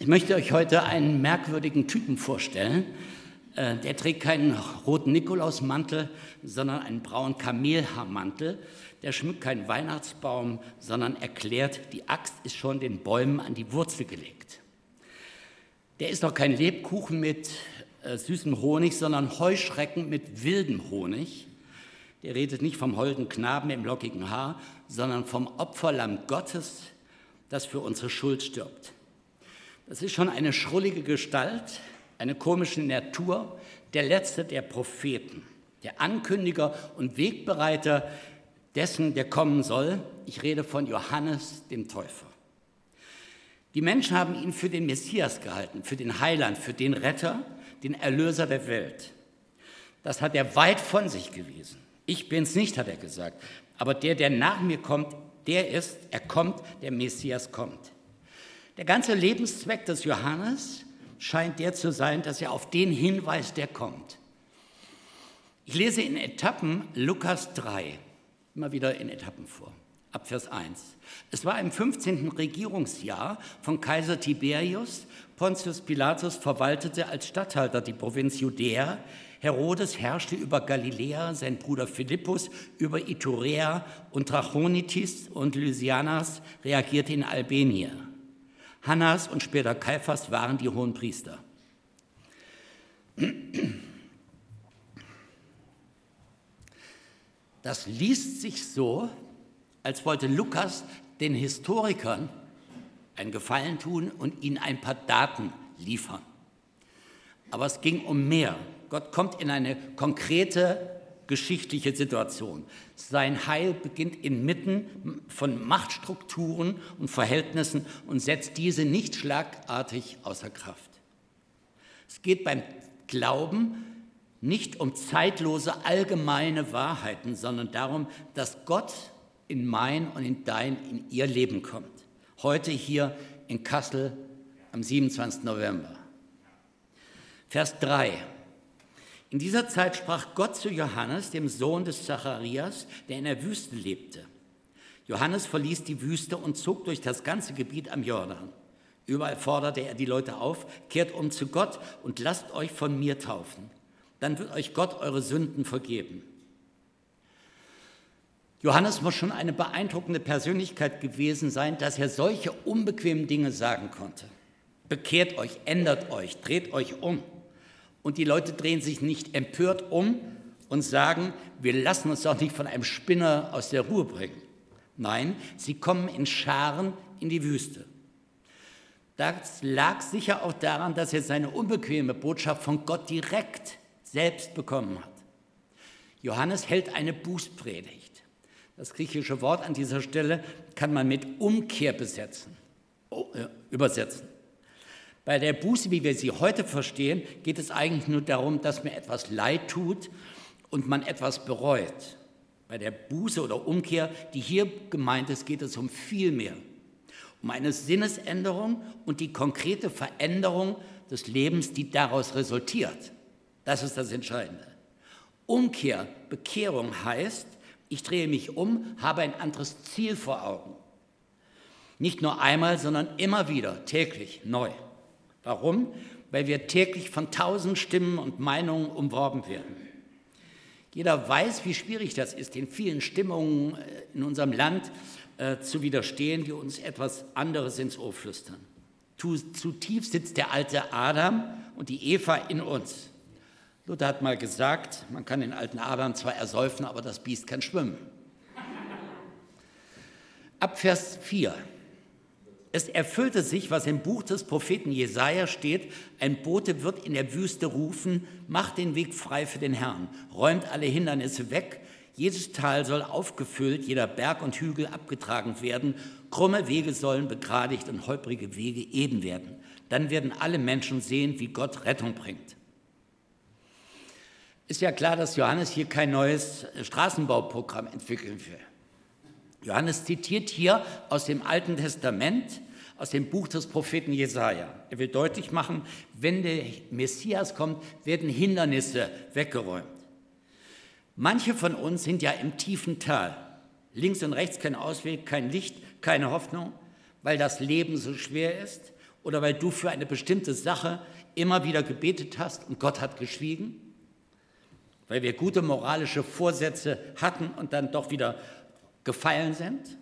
Ich möchte euch heute einen merkwürdigen Typen vorstellen. Äh, der trägt keinen roten Nikolausmantel, sondern einen braunen Kamelhaarmantel. Der schmückt keinen Weihnachtsbaum, sondern erklärt, die Axt ist schon den Bäumen an die Wurzel gelegt. Der ist doch kein Lebkuchen mit äh, süßem Honig, sondern Heuschrecken mit wildem Honig. Der redet nicht vom holden Knaben im lockigen Haar, sondern vom Opferlamm Gottes, das für unsere Schuld stirbt. Das ist schon eine schrullige Gestalt, eine komische Natur, der letzte der Propheten, der Ankündiger und Wegbereiter dessen, der kommen soll. Ich rede von Johannes dem Täufer. Die Menschen haben ihn für den Messias gehalten, für den Heiland, für den Retter, den Erlöser der Welt. Das hat er weit von sich gewiesen. Ich bin's nicht, hat er gesagt. Aber der, der nach mir kommt, der ist, er kommt, der Messias kommt. Der ganze Lebenszweck des Johannes scheint der zu sein, dass er auf den hinweist, der kommt. Ich lese in Etappen Lukas 3, immer wieder in Etappen vor, ab Vers 1. Es war im 15. Regierungsjahr von Kaiser Tiberius. Pontius Pilatus verwaltete als Statthalter die Provinz Judäa. Herodes herrschte über Galiläa, sein Bruder Philippus über Iturea und Trachonitis und Lysianas reagierte in Albenien. Hannas und später Kaiphas waren die hohen Priester. Das liest sich so, als wollte Lukas den Historikern einen Gefallen tun und ihnen ein paar Daten liefern. Aber es ging um mehr. Gott kommt in eine konkrete geschichtliche Situation. Sein Heil beginnt inmitten von Machtstrukturen und Verhältnissen und setzt diese nicht schlagartig außer Kraft. Es geht beim Glauben nicht um zeitlose allgemeine Wahrheiten, sondern darum, dass Gott in mein und in dein, in ihr Leben kommt. Heute hier in Kassel am 27. November. Vers 3. In dieser Zeit sprach Gott zu Johannes, dem Sohn des Zacharias, der in der Wüste lebte. Johannes verließ die Wüste und zog durch das ganze Gebiet am Jordan. Überall forderte er die Leute auf, kehrt um zu Gott und lasst euch von mir taufen. Dann wird euch Gott eure Sünden vergeben. Johannes muss schon eine beeindruckende Persönlichkeit gewesen sein, dass er solche unbequemen Dinge sagen konnte. Bekehrt euch, ändert euch, dreht euch um. Und die Leute drehen sich nicht empört um und sagen, wir lassen uns doch nicht von einem Spinner aus der Ruhe bringen. Nein, sie kommen in Scharen in die Wüste. Das lag sicher auch daran, dass er seine unbequeme Botschaft von Gott direkt selbst bekommen hat. Johannes hält eine Bußpredigt. Das griechische Wort an dieser Stelle kann man mit Umkehr besetzen, oh, äh, übersetzen. Bei der Buße, wie wir sie heute verstehen, geht es eigentlich nur darum, dass mir etwas leid tut und man etwas bereut. Bei der Buße oder Umkehr, die hier gemeint ist, geht es um viel mehr. Um eine Sinnesänderung und die konkrete Veränderung des Lebens, die daraus resultiert. Das ist das Entscheidende. Umkehr, Bekehrung heißt, ich drehe mich um, habe ein anderes Ziel vor Augen. Nicht nur einmal, sondern immer wieder, täglich, neu. Warum? Weil wir täglich von tausend Stimmen und Meinungen umworben werden. Jeder weiß, wie schwierig das ist, den vielen Stimmungen äh, in unserem Land äh, zu widerstehen, die uns etwas anderes ins Ohr flüstern. Zu, sitzt der alte Adam und die Eva in uns. Luther hat mal gesagt, man kann den alten Adam zwar ersäufen, aber das Biest kann schwimmen. Ab Vers 4. Es erfüllte sich, was im Buch des Propheten Jesaja steht: Ein Bote wird in der Wüste rufen, macht den Weg frei für den Herrn, räumt alle Hindernisse weg. Jedes Tal soll aufgefüllt, jeder Berg und Hügel abgetragen werden. Krumme Wege sollen begradigt und holprige Wege eben werden. Dann werden alle Menschen sehen, wie Gott Rettung bringt. Ist ja klar, dass Johannes hier kein neues Straßenbauprogramm entwickeln will. Johannes zitiert hier aus dem Alten Testament, aus dem Buch des Propheten Jesaja. Er will deutlich machen, wenn der Messias kommt, werden Hindernisse weggeräumt. Manche von uns sind ja im tiefen Tal. Links und rechts kein Ausweg, kein Licht, keine Hoffnung, weil das Leben so schwer ist Oder weil du für eine bestimmte Sache immer wieder gebetet hast und Gott hat geschwiegen? Weil wir gute moralische Vorsätze hatten und dann doch wieder gefallen sind?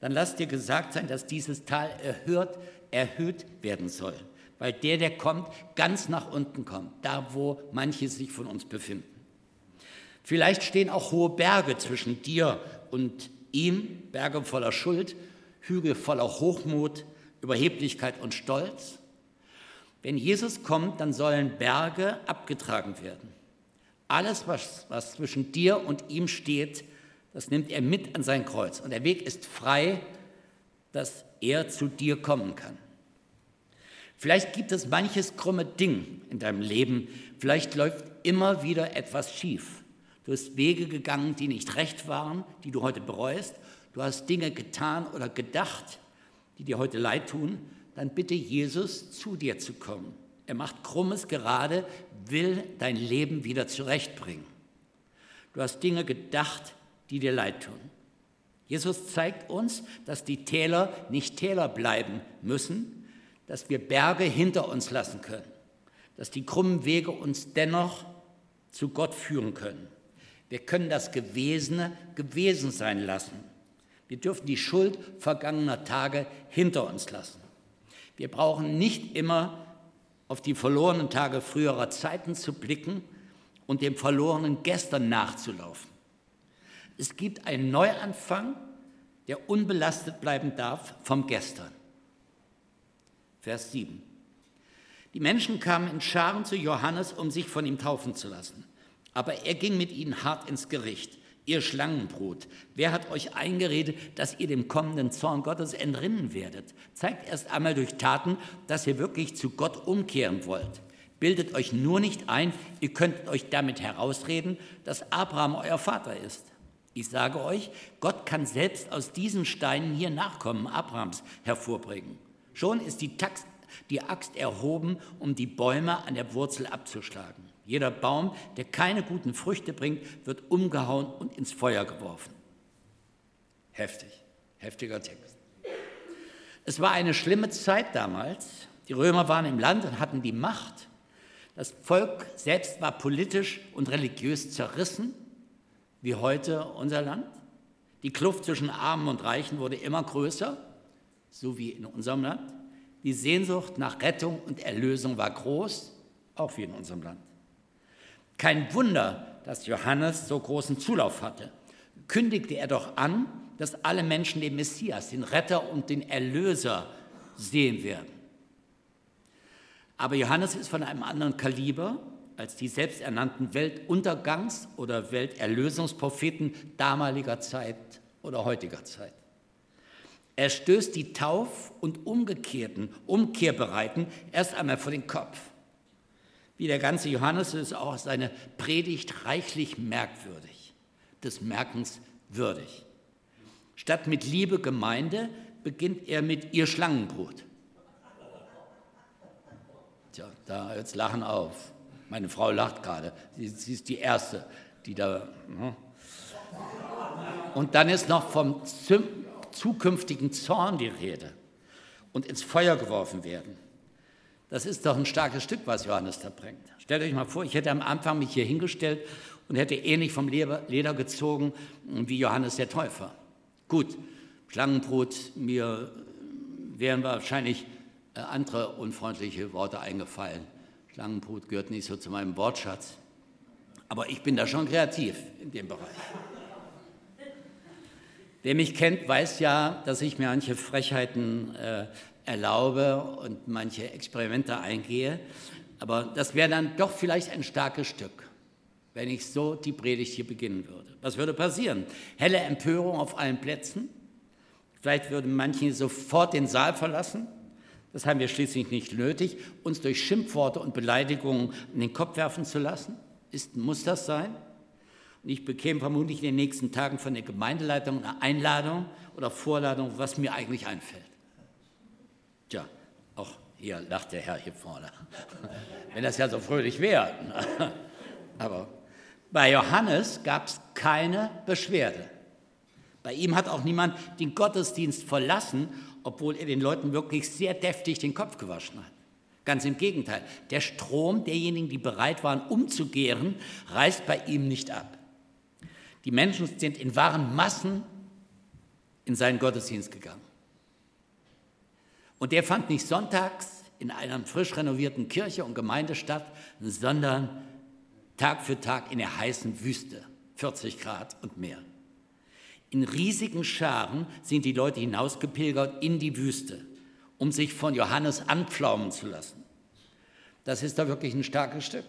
Dann lass dir gesagt sein, dass dieses Tal erhöht, erhöht werden soll. Weil der, der kommt, ganz nach unten kommt, da wo manche sich von uns befinden. Vielleicht stehen auch hohe Berge zwischen dir und ihm, Berge voller Schuld, Hügel voller Hochmut, Überheblichkeit und Stolz. Wenn Jesus kommt, dann sollen Berge abgetragen werden. Alles, was, was zwischen dir und ihm steht, das nimmt er mit an sein Kreuz. Und der Weg ist frei, dass er zu dir kommen kann. Vielleicht gibt es manches krumme Ding in deinem Leben. Vielleicht läuft immer wieder etwas schief. Du hast Wege gegangen, die nicht recht waren, die du heute bereust. Du hast Dinge getan oder gedacht, die dir heute leid tun. Dann bitte Jesus, zu dir zu kommen. Er macht Krummes gerade, will dein Leben wieder zurechtbringen. Du hast Dinge gedacht, die dir leid tun. Jesus zeigt uns, dass die Täler nicht Täler bleiben müssen, dass wir Berge hinter uns lassen können, dass die krummen Wege uns dennoch zu Gott führen können. Wir können das Gewesene gewesen sein lassen. Wir dürfen die Schuld vergangener Tage hinter uns lassen. Wir brauchen nicht immer auf die verlorenen Tage früherer Zeiten zu blicken und dem verlorenen Gestern nachzulaufen. Es gibt einen Neuanfang, der unbelastet bleiben darf vom Gestern. Vers 7. Die Menschen kamen in Scharen zu Johannes, um sich von ihm taufen zu lassen. Aber er ging mit ihnen hart ins Gericht. Ihr Schlangenbrot, wer hat euch eingeredet, dass ihr dem kommenden Zorn Gottes entrinnen werdet? Zeigt erst einmal durch Taten, dass ihr wirklich zu Gott umkehren wollt. Bildet euch nur nicht ein, ihr könntet euch damit herausreden, dass Abraham euer Vater ist. Ich sage euch, Gott kann selbst aus diesen Steinen hier Nachkommen Abrahams hervorbringen. Schon ist die, Tax, die Axt erhoben, um die Bäume an der Wurzel abzuschlagen. Jeder Baum, der keine guten Früchte bringt, wird umgehauen und ins Feuer geworfen. Heftig, heftiger Text. Es war eine schlimme Zeit damals. Die Römer waren im Land und hatten die Macht. Das Volk selbst war politisch und religiös zerrissen wie heute unser Land. Die Kluft zwischen Armen und Reichen wurde immer größer, so wie in unserem Land. Die Sehnsucht nach Rettung und Erlösung war groß, auch wie in unserem Land. Kein Wunder, dass Johannes so großen Zulauf hatte. Kündigte er doch an, dass alle Menschen den Messias, den Retter und den Erlöser sehen werden. Aber Johannes ist von einem anderen Kaliber als die selbsternannten Weltuntergangs- oder Welterlösungspropheten damaliger Zeit oder heutiger Zeit. Er stößt die Tauf- und Umgekehrten, Umkehrbereiten erst einmal vor den Kopf. Wie der ganze Johannes ist auch seine Predigt reichlich merkwürdig, des Merkens würdig. Statt mit Liebe Gemeinde beginnt er mit ihr Schlangenbrot. Tja, da jetzt Lachen auf. Meine Frau lacht gerade. Sie, sie ist die Erste, die da. Ne? Und dann ist noch vom zukünftigen Zorn die Rede und ins Feuer geworfen werden. Das ist doch ein starkes Stück, was Johannes da bringt. Stellt euch mal vor, ich hätte am Anfang mich hier hingestellt und hätte ähnlich vom Leder gezogen wie Johannes der Täufer. Gut, Schlangenbrot, mir wären wahrscheinlich äh, andere unfreundliche Worte eingefallen. Schlangenbrut gehört nicht so zu meinem Wortschatz. Aber ich bin da schon kreativ in dem Bereich. Wer mich kennt, weiß ja, dass ich mir manche Frechheiten äh, erlaube und manche Experimente eingehe. Aber das wäre dann doch vielleicht ein starkes Stück, wenn ich so die Predigt hier beginnen würde. Was würde passieren? Helle Empörung auf allen Plätzen. Vielleicht würden manche sofort den Saal verlassen. Das haben wir schließlich nicht nötig, uns durch Schimpfworte und Beleidigungen in den Kopf werfen zu lassen. Ist, muss das sein? Und ich bekäme vermutlich in den nächsten Tagen von der Gemeindeleitung eine Einladung oder Vorladung, was mir eigentlich einfällt. Tja, auch hier lacht der Herr hier vorne. Wenn das ja so fröhlich wäre. Aber bei Johannes gab es keine Beschwerde. Bei ihm hat auch niemand den Gottesdienst verlassen, obwohl er den Leuten wirklich sehr deftig den Kopf gewaschen hat. Ganz im Gegenteil, der Strom derjenigen, die bereit waren, umzukehren, reißt bei ihm nicht ab. Die Menschen sind in wahren Massen in seinen Gottesdienst gegangen. Und der fand nicht sonntags in einer frisch renovierten Kirche und Gemeinde statt, sondern Tag für Tag in der heißen Wüste, 40 Grad und mehr. In riesigen Scharen sind die Leute hinausgepilgert in die Wüste, um sich von Johannes anpflaumen zu lassen. Das ist da wirklich ein starkes Stück.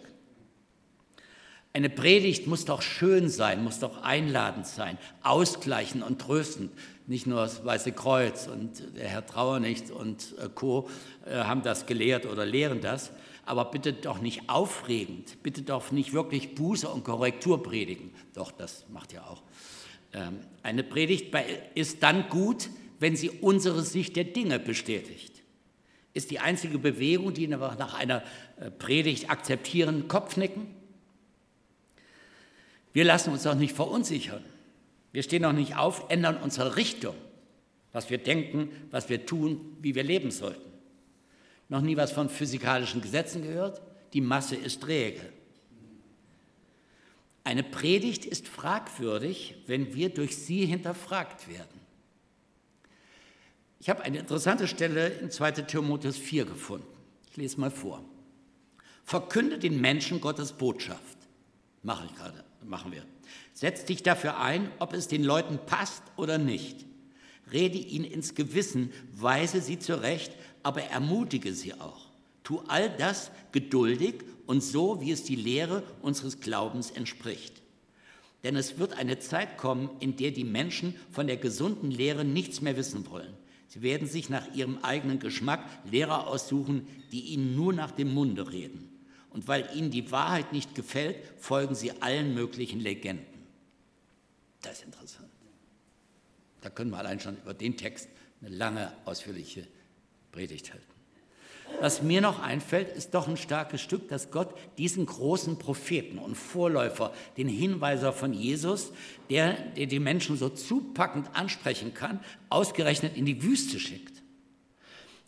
Eine Predigt muss doch schön sein, muss doch einladend sein, ausgleichend und tröstend. Nicht nur das Weiße Kreuz und der Herr Trauernicht und äh, Co. Äh, haben das gelehrt oder lehren das, aber bitte doch nicht aufregend, bitte doch nicht wirklich Buße und Korrektur predigen. Doch, das macht ja auch. Ähm, eine Predigt ist dann gut, wenn sie unsere Sicht der Dinge bestätigt. Ist die einzige Bewegung, die nach einer äh, Predigt akzeptieren, Kopfnicken? Wir lassen uns doch nicht verunsichern. Wir stehen noch nicht auf, ändern unsere Richtung, was wir denken, was wir tun, wie wir leben sollten. Noch nie was von physikalischen Gesetzen gehört? Die Masse ist träge. Eine Predigt ist fragwürdig, wenn wir durch sie hinterfragt werden. Ich habe eine interessante Stelle in 2 Timotheus 4 gefunden. Ich lese mal vor. Verkünde den Menschen Gottes Botschaft. Mache ich gerade, machen wir. Setz dich dafür ein, ob es den Leuten passt oder nicht. Rede ihnen ins Gewissen, weise sie zurecht, aber ermutige sie auch. Tu all das geduldig und so, wie es die Lehre unseres Glaubens entspricht. Denn es wird eine Zeit kommen, in der die Menschen von der gesunden Lehre nichts mehr wissen wollen. Sie werden sich nach ihrem eigenen Geschmack Lehrer aussuchen, die ihnen nur nach dem Munde reden. Und weil ihnen die Wahrheit nicht gefällt, folgen sie allen möglichen Legenden. Das ist interessant. Da können wir allein schon über den Text eine lange, ausführliche Predigt halten. Was mir noch einfällt, ist doch ein starkes Stück, dass Gott diesen großen Propheten und Vorläufer, den Hinweiser von Jesus, der, der die Menschen so zupackend ansprechen kann, ausgerechnet in die Wüste schickt.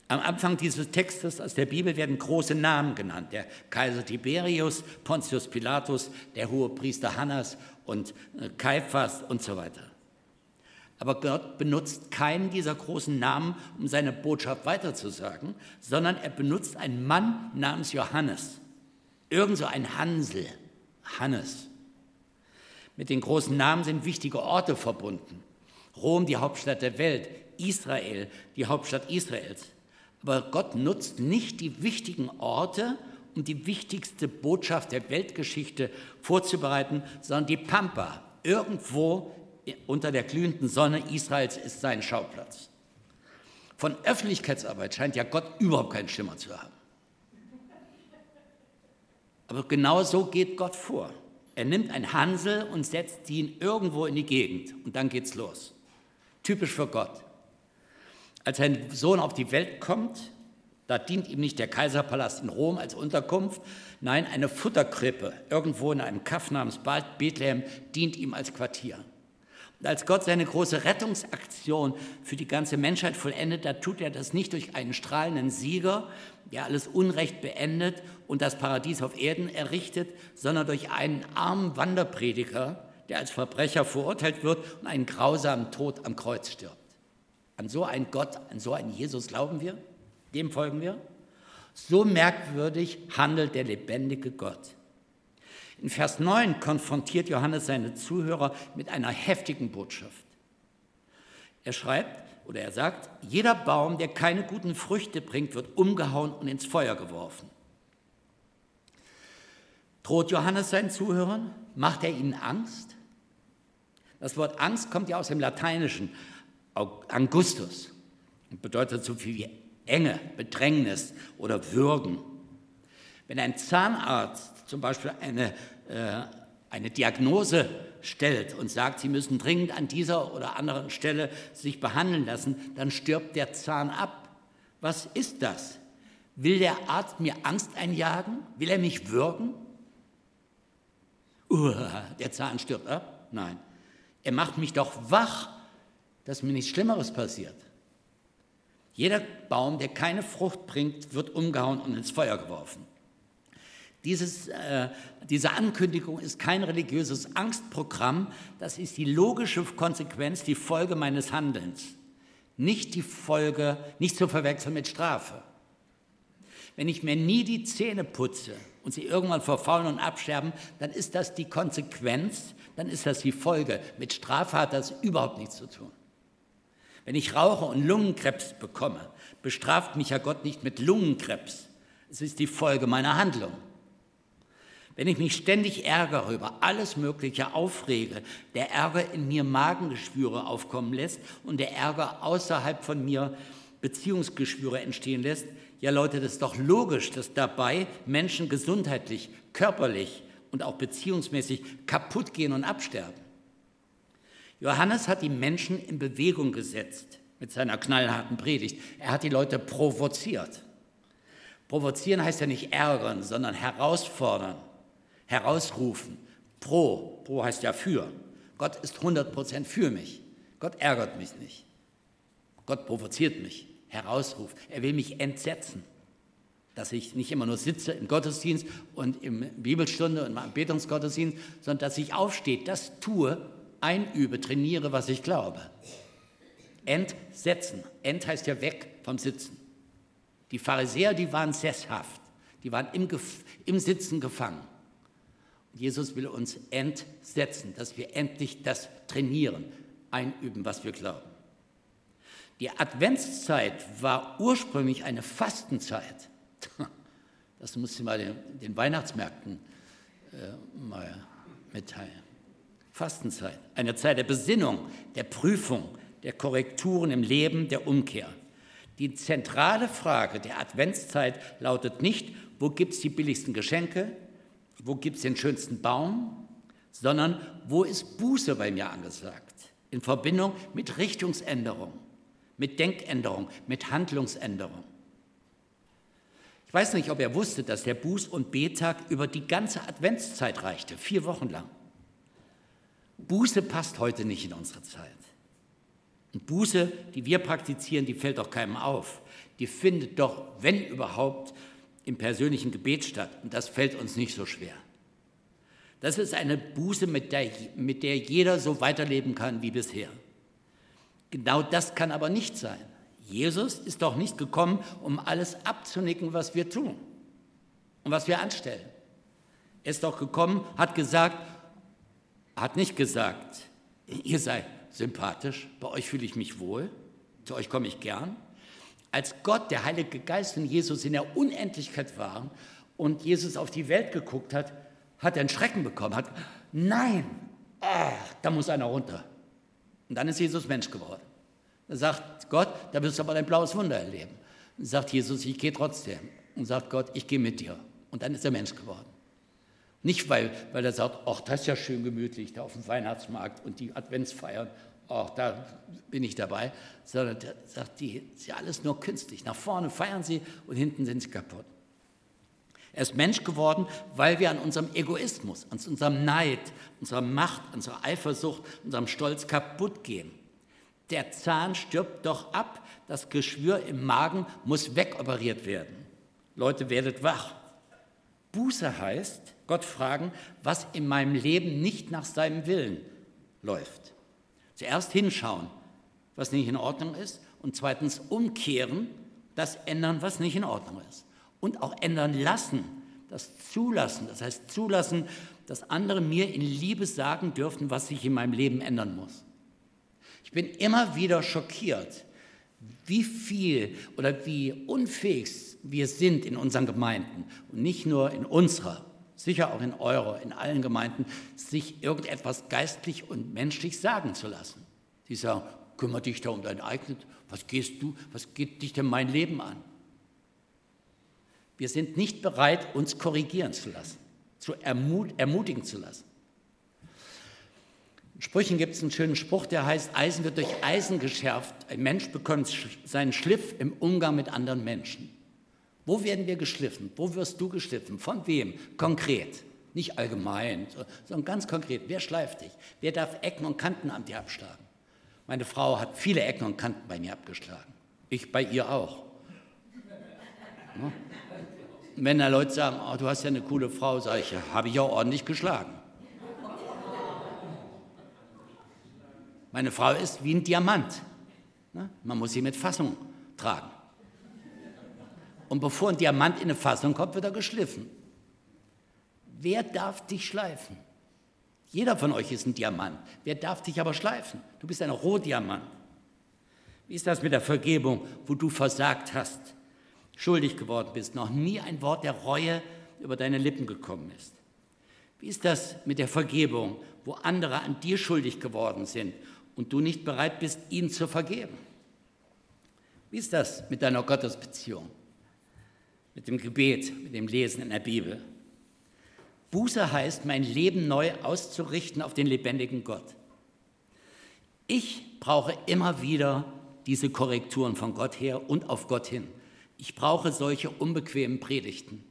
Am Anfang dieses Textes aus der Bibel werden große Namen genannt. Der Kaiser Tiberius, Pontius Pilatus, der hohe Priester Hannas und äh, Kaiphas und so weiter. Aber Gott benutzt keinen dieser großen Namen, um seine Botschaft weiterzusagen, sondern er benutzt einen Mann namens Johannes. Irgend so ein Hansel, Hannes. Mit den großen Namen sind wichtige Orte verbunden. Rom, die Hauptstadt der Welt, Israel, die Hauptstadt Israels. Aber Gott nutzt nicht die wichtigen Orte, um die wichtigste Botschaft der Weltgeschichte vorzubereiten, sondern die Pampa, irgendwo unter der glühenden Sonne Israels ist sein Schauplatz. Von Öffentlichkeitsarbeit scheint ja Gott überhaupt keinen Schimmer zu haben. Aber genau so geht Gott vor. Er nimmt ein Hansel und setzt ihn irgendwo in die Gegend und dann geht's los. Typisch für Gott. Als sein Sohn auf die Welt kommt, da dient ihm nicht der Kaiserpalast in Rom als Unterkunft, nein, eine Futterkrippe irgendwo in einem Kaff namens Bethlehem dient ihm als Quartier. Als Gott seine große Rettungsaktion für die ganze Menschheit vollendet, da tut er das nicht durch einen strahlenden Sieger, der alles Unrecht beendet und das Paradies auf Erden errichtet, sondern durch einen armen Wanderprediger, der als Verbrecher verurteilt wird und einen grausamen Tod am Kreuz stirbt. An so einen Gott, an so einen Jesus glauben wir, dem folgen wir. So merkwürdig handelt der lebendige Gott. In Vers 9 konfrontiert Johannes seine Zuhörer mit einer heftigen Botschaft. Er schreibt oder er sagt, jeder Baum, der keine guten Früchte bringt, wird umgehauen und ins Feuer geworfen. Droht Johannes seinen Zuhörern? Macht er ihnen Angst? Das Wort Angst kommt ja aus dem Lateinischen, Angustus, und bedeutet so viel wie Enge, Bedrängnis oder Würgen. Wenn ein Zahnarzt zum Beispiel eine äh, eine Diagnose stellt und sagt, Sie müssen dringend an dieser oder anderen Stelle sich behandeln lassen, dann stirbt der Zahn ab. Was ist das? Will der Arzt mir Angst einjagen? Will er mich würgen? Uh, der Zahn stirbt ab? Nein. Er macht mich doch wach, dass mir nichts Schlimmeres passiert. Jeder Baum, der keine Frucht bringt, wird umgehauen und ins Feuer geworfen. Dieses, äh, diese Ankündigung ist kein religiöses Angstprogramm, das ist die logische Konsequenz, die Folge meines Handelns, nicht die Folge, nicht zu verwechseln mit Strafe. Wenn ich mir nie die Zähne putze und sie irgendwann verfaulen und absterben, dann ist das die Konsequenz, dann ist das die Folge. Mit Strafe hat das überhaupt nichts zu tun. Wenn ich rauche und Lungenkrebs bekomme, bestraft mich ja Gott nicht mit Lungenkrebs. Es ist die Folge meiner Handlung. Wenn ich mich ständig ärgere über alles Mögliche, aufrege, der Ärger in mir Magengeschwüre aufkommen lässt und der Ärger außerhalb von mir Beziehungsgeschwüre entstehen lässt, ja Leute, das ist doch logisch, dass dabei Menschen gesundheitlich, körperlich und auch beziehungsmäßig kaputt gehen und absterben. Johannes hat die Menschen in Bewegung gesetzt mit seiner knallharten Predigt. Er hat die Leute provoziert. Provozieren heißt ja nicht ärgern, sondern herausfordern, herausrufen. Pro, pro heißt ja für. Gott ist 100% für mich. Gott ärgert mich nicht. Gott provoziert mich, herausruft. Er will mich entsetzen, dass ich nicht immer nur sitze im Gottesdienst und im Bibelstunde und im Betungsgottesdienst, sondern dass ich aufstehe, das tue, einübe, trainiere, was ich glaube. Entsetzen. Ent heißt ja weg vom Sitzen. Die Pharisäer, die waren sesshaft, die waren im, im Sitzen gefangen. Jesus will uns entsetzen, dass wir endlich das trainieren, einüben, was wir glauben. Die Adventszeit war ursprünglich eine Fastenzeit. Das muss ich mal den, den Weihnachtsmärkten äh, mal mitteilen. Fastenzeit, eine Zeit der Besinnung, der Prüfung, der Korrekturen im Leben, der Umkehr. Die zentrale Frage der Adventszeit lautet nicht, wo gibt es die billigsten Geschenke, wo gibt es den schönsten Baum, sondern wo ist Buße bei mir angesagt? In Verbindung mit Richtungsänderung, mit Denkänderung, mit Handlungsänderung. Ich weiß nicht, ob er wusste, dass der Buß- und Betag über die ganze Adventszeit reichte, vier Wochen lang. Buße passt heute nicht in unsere Zeit. Und Buße, die wir praktizieren, die fällt doch keinem auf. Die findet doch, wenn überhaupt, im persönlichen Gebet statt. Und das fällt uns nicht so schwer. Das ist eine Buße, mit der, mit der jeder so weiterleben kann wie bisher. Genau das kann aber nicht sein. Jesus ist doch nicht gekommen, um alles abzunicken, was wir tun und was wir anstellen. Er ist doch gekommen, hat gesagt, hat nicht gesagt, ihr seid sympathisch, bei euch fühle ich mich wohl, zu euch komme ich gern. Als Gott, der Heilige Geist und Jesus in der Unendlichkeit waren und Jesus auf die Welt geguckt hat, hat er einen Schrecken bekommen, hat, nein, ah, da muss einer runter. Und dann ist Jesus Mensch geworden. Da sagt Gott, da wirst du aber dein blaues Wunder erleben. Und sagt Jesus, ich gehe trotzdem. Und sagt Gott, ich gehe mit dir. Und dann ist er Mensch geworden. Nicht, weil, weil er sagt, ach, das ist ja schön gemütlich, da auf dem Weihnachtsmarkt und die Adventsfeiern, ach, da bin ich dabei, sondern er sagt, die ist alles nur künstlich. Nach vorne feiern sie und hinten sind sie kaputt. Er ist Mensch geworden, weil wir an unserem Egoismus, an unserem Neid, unserer Macht, unserer Eifersucht, unserem Stolz kaputt gehen. Der Zahn stirbt doch ab, das Geschwür im Magen muss wegoperiert werden. Leute, werdet wach. Buße heißt, Gott fragen, was in meinem Leben nicht nach seinem Willen läuft. Zuerst hinschauen, was nicht in Ordnung ist, und zweitens umkehren, das ändern, was nicht in Ordnung ist. Und auch ändern lassen, das zulassen. Das heißt zulassen, dass andere mir in Liebe sagen dürfen, was sich in meinem Leben ändern muss. Ich bin immer wieder schockiert, wie viel oder wie unfähig wir sind in unseren Gemeinden und nicht nur in unserer, sicher auch in eurer, in allen Gemeinden, sich irgendetwas geistlich und menschlich sagen zu lassen. Sie sagen, kümmere dich da um dein eigenes, was gehst du, was geht dich denn mein Leben an? Wir sind nicht bereit, uns korrigieren zu lassen, zu ermut ermutigen zu lassen. Sprüchen gibt es einen schönen Spruch, der heißt, Eisen wird durch Eisen geschärft. Ein Mensch bekommt seinen Schliff im Umgang mit anderen Menschen. Wo werden wir geschliffen? Wo wirst du geschliffen? Von wem? Konkret. Nicht allgemein, sondern ganz konkret. Wer schleift dich? Wer darf Ecken und Kanten an dir abschlagen? Meine Frau hat viele Ecken und Kanten bei mir abgeschlagen. Ich bei ihr auch. Ne? Wenn da Leute sagen, oh, du hast ja eine coole Frau, sage ich, habe ich auch ordentlich geschlagen. Meine Frau ist wie ein Diamant. Ne? Man muss sie mit Fassung tragen. Und bevor ein Diamant in eine Fassung kommt, wird er geschliffen. Wer darf dich schleifen? Jeder von euch ist ein Diamant. Wer darf dich aber schleifen? Du bist ein Rohdiamant. Wie ist das mit der Vergebung, wo du versagt hast, schuldig geworden bist, noch nie ein Wort der Reue über deine Lippen gekommen ist? Wie ist das mit der Vergebung, wo andere an dir schuldig geworden sind und du nicht bereit bist, ihnen zu vergeben? Wie ist das mit deiner Gottesbeziehung, mit dem Gebet, mit dem Lesen in der Bibel? Buße heißt, mein Leben neu auszurichten auf den lebendigen Gott. Ich brauche immer wieder diese Korrekturen von Gott her und auf Gott hin. Ich brauche solche unbequemen Predigten.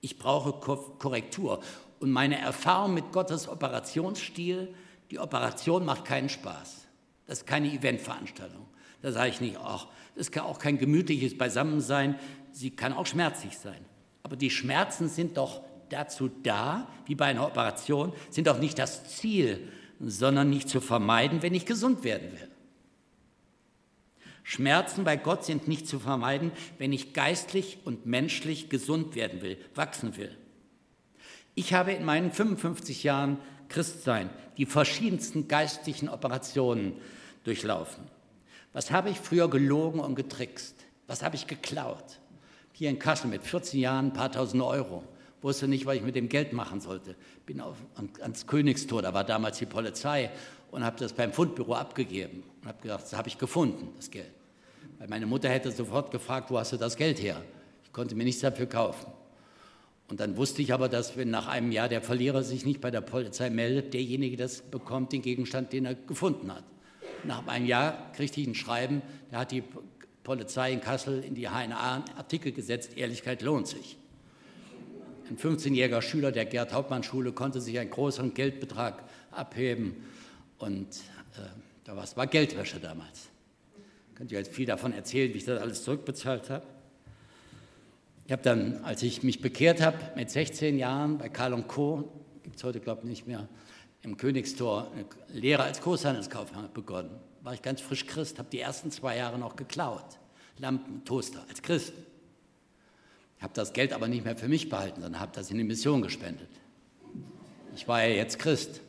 Ich brauche Korrektur. Und meine Erfahrung mit Gottes Operationsstil, die Operation macht keinen Spaß. Das ist keine Eventveranstaltung. Da sage ich nicht, ach, das kann auch kein gemütliches Beisammensein. Sie kann auch schmerzlich sein. Aber die Schmerzen sind doch dazu da, wie bei einer Operation, sind auch nicht das Ziel, sondern nicht zu vermeiden, wenn ich gesund werden will. Schmerzen bei Gott sind nicht zu vermeiden, wenn ich geistlich und menschlich gesund werden will, wachsen will. Ich habe in meinen 55 Jahren Christsein die verschiedensten geistlichen Operationen durchlaufen. Was habe ich früher gelogen und getrickst? Was habe ich geklaut? Hier in Kassel mit 14 Jahren ein paar tausend Euro wusste nicht, was ich mit dem Geld machen sollte. Bin auf, ans Königstor, da war damals die Polizei und habe das beim Fundbüro abgegeben und habe gedacht, das habe ich gefunden, das Geld. Weil meine Mutter hätte sofort gefragt, wo hast du das Geld her? Ich konnte mir nichts dafür kaufen. Und dann wusste ich aber, dass wenn nach einem Jahr der Verlierer sich nicht bei der Polizei meldet, derjenige das bekommt, den Gegenstand, den er gefunden hat. Nach einem Jahr kriegte ich ein Schreiben, da hat die Polizei in Kassel in die HNA einen Artikel gesetzt, Ehrlichkeit lohnt sich. Ein 15-jähriger Schüler der Gerd-Hauptmann-Schule konnte sich einen großen Geldbetrag abheben und äh, da war es war Geldwäsche damals. Ich könnte jetzt viel davon erzählen, wie ich das alles zurückbezahlt habe. Ich habe dann, als ich mich bekehrt habe, mit 16 Jahren bei Karl und Co., gibt es heute glaube ich nicht mehr, im Königstor eine Lehre als Großhandelskaufmann begonnen. War ich ganz frisch Christ, habe die ersten zwei Jahre noch geklaut. Lampen, Toaster, als Christ habe das Geld aber nicht mehr für mich behalten, sondern habe das in die Mission gespendet. Ich war ja jetzt Christ.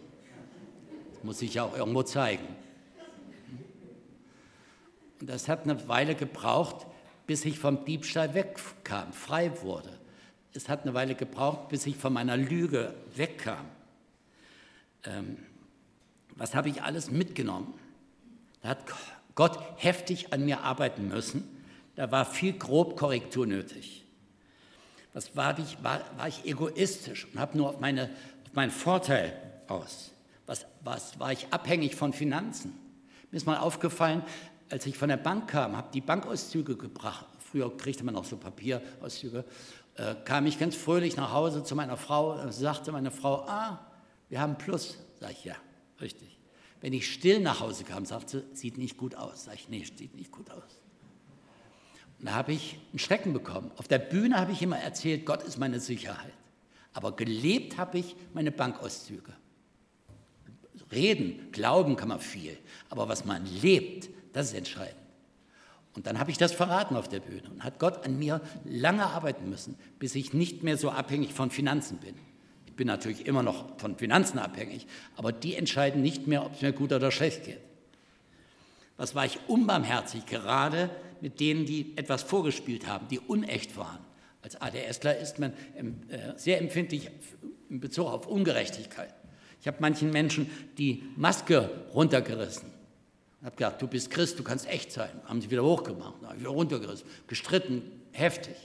Das muss ich ja auch irgendwo zeigen. Und das hat eine Weile gebraucht, bis ich vom Diebstahl wegkam, frei wurde. Es hat eine Weile gebraucht, bis ich von meiner Lüge wegkam. Ähm, was habe ich alles mitgenommen? Da hat Gott heftig an mir arbeiten müssen. Da war viel Grobkorrektur nötig. Was war ich, war, war ich egoistisch und habe nur auf, meine, auf meinen Vorteil aus? Was, was war ich abhängig von Finanzen? Mir ist mal aufgefallen, als ich von der Bank kam, habe die Bankauszüge gebracht. Früher kriegte man auch so Papierauszüge. Äh, kam ich ganz fröhlich nach Hause zu meiner Frau. Äh, sagte meine Frau: Ah, wir haben Plus. Sag ich: Ja, richtig. Wenn ich still nach Hause kam, sagte sie: Sieht nicht gut aus. Sag ich: Nee, sieht nicht gut aus. Und da habe ich einen Schrecken bekommen. Auf der Bühne habe ich immer erzählt, Gott ist meine Sicherheit. Aber gelebt habe ich meine Bankauszüge. Reden, glauben kann man viel, aber was man lebt, das ist entscheidend. Und dann habe ich das verraten auf der Bühne und hat Gott an mir lange arbeiten müssen, bis ich nicht mehr so abhängig von Finanzen bin. Bin natürlich immer noch von Finanzen abhängig, aber die entscheiden nicht mehr, ob es mir gut oder schlecht geht. Was war ich unbarmherzig, gerade mit denen, die etwas vorgespielt haben, die unecht waren. Als ADSler ist man äh, sehr empfindlich in Bezug auf Ungerechtigkeit. Ich habe manchen Menschen die Maske runtergerissen. Ich habe gedacht, du bist Christ, du kannst echt sein. Haben sie wieder hochgemacht, habe ich wieder runtergerissen, gestritten, heftig.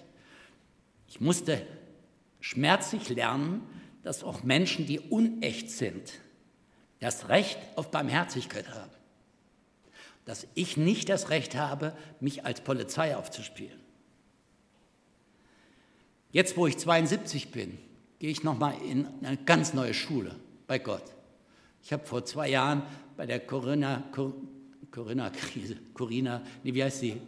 Ich musste schmerzlich lernen, dass auch Menschen, die unecht sind, das Recht auf Barmherzigkeit haben dass ich nicht das Recht habe, mich als Polizei aufzuspielen. Jetzt, wo ich 72 bin, gehe ich nochmal in eine ganz neue Schule bei Gott. Ich habe vor zwei Jahren bei der Corinna, Corinna-Krise, Corinna, nee, wie heißt sie?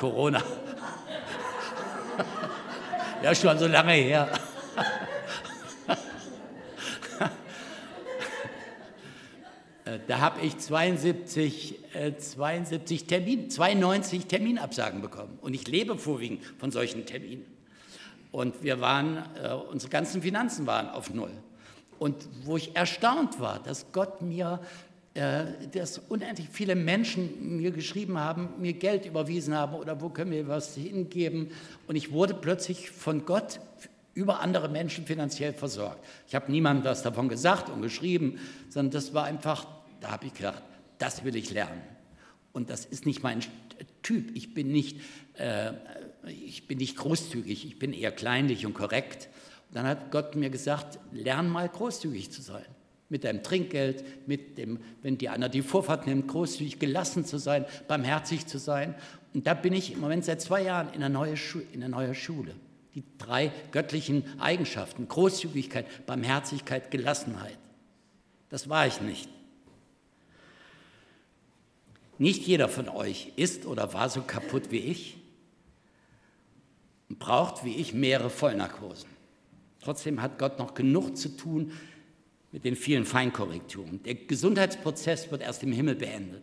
Corona. ja, schon so lange her. Da habe ich 72, äh, 72 Termin, 92 Terminabsagen bekommen. Und ich lebe vorwiegend von solchen Terminen. Und wir waren, äh, unsere ganzen Finanzen waren auf Null. Und wo ich erstaunt war, dass Gott mir, äh, dass unendlich viele Menschen mir geschrieben haben, mir Geld überwiesen haben oder wo können wir was hingeben. Und ich wurde plötzlich von Gott über andere Menschen finanziell versorgt. Ich habe niemandem was davon gesagt und geschrieben, sondern das war einfach da habe ich gedacht, das will ich lernen. Und das ist nicht mein Typ. Ich bin nicht, äh, ich bin nicht großzügig, ich bin eher kleinlich und korrekt. Und dann hat Gott mir gesagt, lern mal großzügig zu sein. Mit deinem Trinkgeld, mit dem, wenn dir einer die Vorfahrt nimmt, großzügig gelassen zu sein, barmherzig zu sein. Und da bin ich im Moment seit zwei Jahren in einer neuen, neuen Schule. Die drei göttlichen Eigenschaften, Großzügigkeit, Barmherzigkeit, Gelassenheit. Das war ich nicht. Nicht jeder von euch ist oder war so kaputt wie ich und braucht wie ich mehrere Vollnarkosen. Trotzdem hat Gott noch genug zu tun mit den vielen Feinkorrekturen. Der Gesundheitsprozess wird erst im Himmel beendet.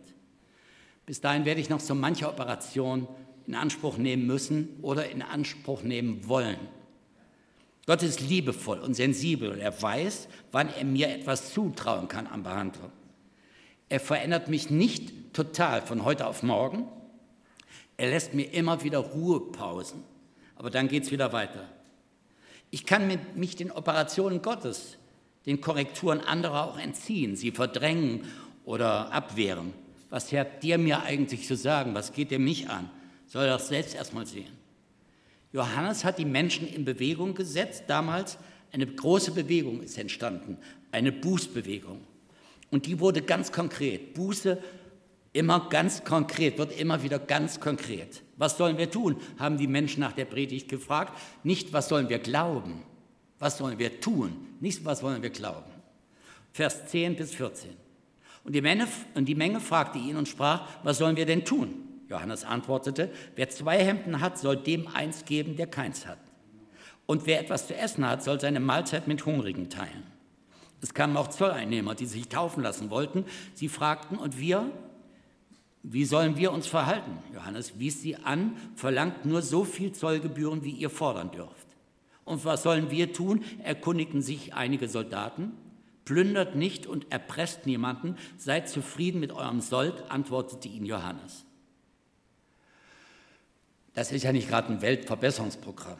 Bis dahin werde ich noch so manche Operation in Anspruch nehmen müssen oder in Anspruch nehmen wollen. Gott ist liebevoll und sensibel und er weiß, wann er mir etwas zutrauen kann an Behandlung. Er verändert mich nicht total von heute auf morgen. Er lässt mir immer wieder Ruhepausen. Aber dann geht es wieder weiter. Ich kann mich den Operationen Gottes, den Korrekturen anderer auch entziehen, sie verdrängen oder abwehren. Was hat dir mir eigentlich zu sagen? Was geht dir mich an? Soll das selbst erstmal sehen. Johannes hat die Menschen in Bewegung gesetzt. Damals eine große Bewegung ist entstanden, eine Bußbewegung. Und die wurde ganz konkret. Buße immer ganz konkret, wird immer wieder ganz konkret. Was sollen wir tun? haben die Menschen nach der Predigt gefragt. Nicht, was sollen wir glauben? Was sollen wir tun? Nicht, was wollen wir glauben? Vers 10 bis 14. Und die, Menge, und die Menge fragte ihn und sprach, was sollen wir denn tun? Johannes antwortete, wer zwei Hemden hat, soll dem eins geben, der keins hat. Und wer etwas zu essen hat, soll seine Mahlzeit mit Hungrigen teilen. Es kamen auch Zolleinnehmer, die sich taufen lassen wollten. Sie fragten, und wir? Wie sollen wir uns verhalten? Johannes wies sie an, verlangt nur so viel Zollgebühren, wie ihr fordern dürft. Und was sollen wir tun? erkundigten sich einige Soldaten. Plündert nicht und erpresst niemanden, seid zufrieden mit eurem Sold, antwortete ihnen Johannes. Das ist ja nicht gerade ein Weltverbesserungsprogramm,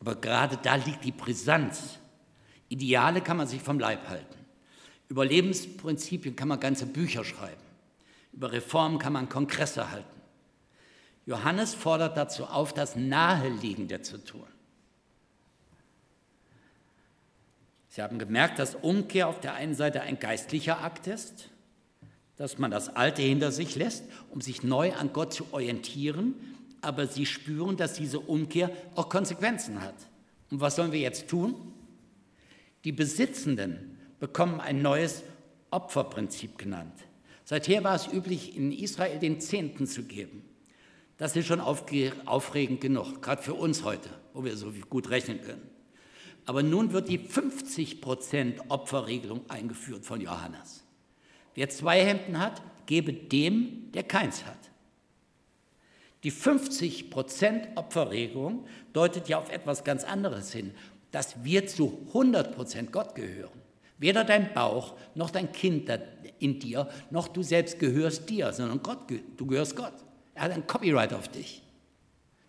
aber gerade da liegt die Brisanz Ideale kann man sich vom Leib halten. Über Lebensprinzipien kann man ganze Bücher schreiben. Über Reformen kann man Kongresse halten. Johannes fordert dazu auf, das Naheliegende zu tun. Sie haben gemerkt, dass Umkehr auf der einen Seite ein geistlicher Akt ist, dass man das Alte hinter sich lässt, um sich neu an Gott zu orientieren, aber Sie spüren, dass diese Umkehr auch Konsequenzen hat. Und was sollen wir jetzt tun? Die Besitzenden bekommen ein neues Opferprinzip genannt. Seither war es üblich, in Israel den Zehnten zu geben. Das ist schon aufregend genug, gerade für uns heute, wo wir so gut rechnen können. Aber nun wird die 50% Opferregelung eingeführt von Johannes. Wer zwei Hemden hat, gebe dem, der keins hat. Die 50% Opferregelung deutet ja auf etwas ganz anderes hin dass wir zu 100 Prozent Gott gehören. Weder dein Bauch noch dein Kind in dir, noch du selbst gehörst dir, sondern Gott, du gehörst Gott. Er hat ein Copyright auf dich.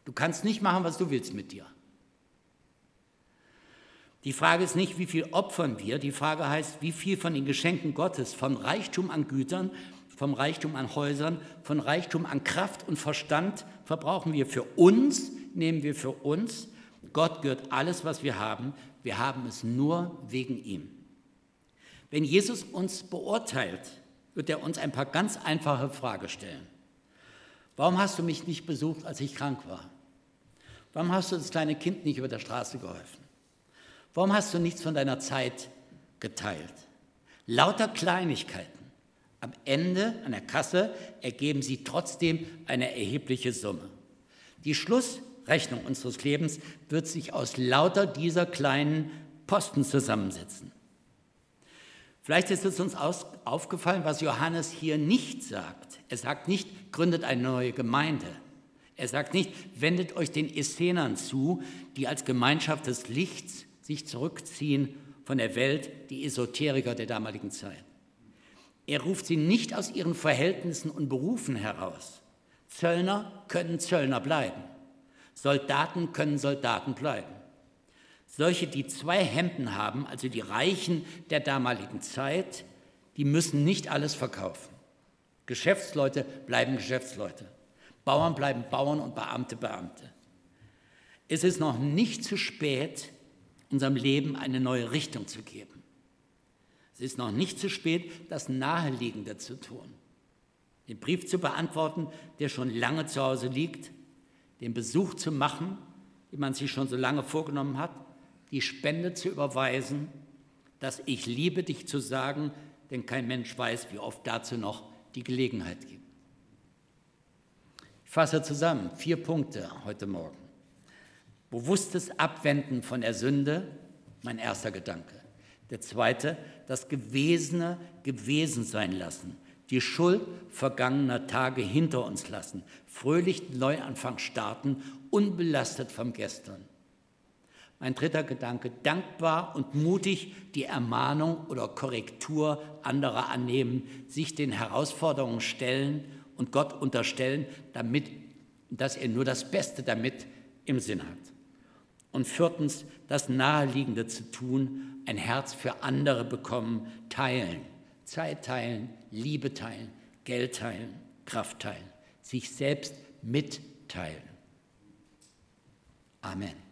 Du kannst nicht machen, was du willst mit dir. Die Frage ist nicht, wie viel opfern wir, die Frage heißt, wie viel von den Geschenken Gottes, vom Reichtum an Gütern, vom Reichtum an Häusern, von Reichtum an Kraft und Verstand verbrauchen wir für uns, nehmen wir für uns Gott gehört alles, was wir haben. Wir haben es nur wegen ihm. Wenn Jesus uns beurteilt, wird er uns ein paar ganz einfache Fragen stellen. Warum hast du mich nicht besucht, als ich krank war? Warum hast du das kleine Kind nicht über der Straße geholfen? Warum hast du nichts von deiner Zeit geteilt? Lauter Kleinigkeiten. Am Ende an der Kasse ergeben sie trotzdem eine erhebliche Summe. Die Schlussrechnung unseres Lebens wird sich aus lauter dieser kleinen Posten zusammensetzen. Vielleicht ist es uns aufgefallen, was Johannes hier nicht sagt. Er sagt nicht, gründet eine neue Gemeinde. Er sagt nicht, wendet euch den Essenern zu, die als Gemeinschaft des Lichts sich zurückziehen von der Welt, die Esoteriker der damaligen Zeit. Er ruft sie nicht aus ihren Verhältnissen und Berufen heraus. Zöllner können Zöllner bleiben. Soldaten können Soldaten bleiben. Solche, die zwei Hemden haben, also die Reichen der damaligen Zeit, die müssen nicht alles verkaufen. Geschäftsleute bleiben Geschäftsleute. Bauern bleiben Bauern und Beamte Beamte. Es ist noch nicht zu spät, unserem Leben eine neue Richtung zu geben. Es ist noch nicht zu spät, das Naheliegende zu tun. Den Brief zu beantworten, der schon lange zu Hause liegt, den Besuch zu machen, den man sich schon so lange vorgenommen hat, die Spende zu überweisen, das Ich liebe dich zu sagen, denn kein Mensch weiß, wie oft dazu noch die Gelegenheit gibt. Ich fasse zusammen vier Punkte heute Morgen. Bewusstes Abwenden von der Sünde, mein erster Gedanke. Der zweite, das Gewesene gewesen sein lassen, die Schuld vergangener Tage hinter uns lassen, fröhlich Neuanfang starten, unbelastet vom Gestern. Mein dritter Gedanke, dankbar und mutig die Ermahnung oder Korrektur anderer annehmen, sich den Herausforderungen stellen und Gott unterstellen, damit, dass er nur das Beste damit im Sinn hat. Und viertens, das Naheliegende zu tun, ein Herz für andere bekommen, teilen, Zeit teilen, Liebe teilen, Geld teilen, Kraft teilen, sich selbst mitteilen. Amen.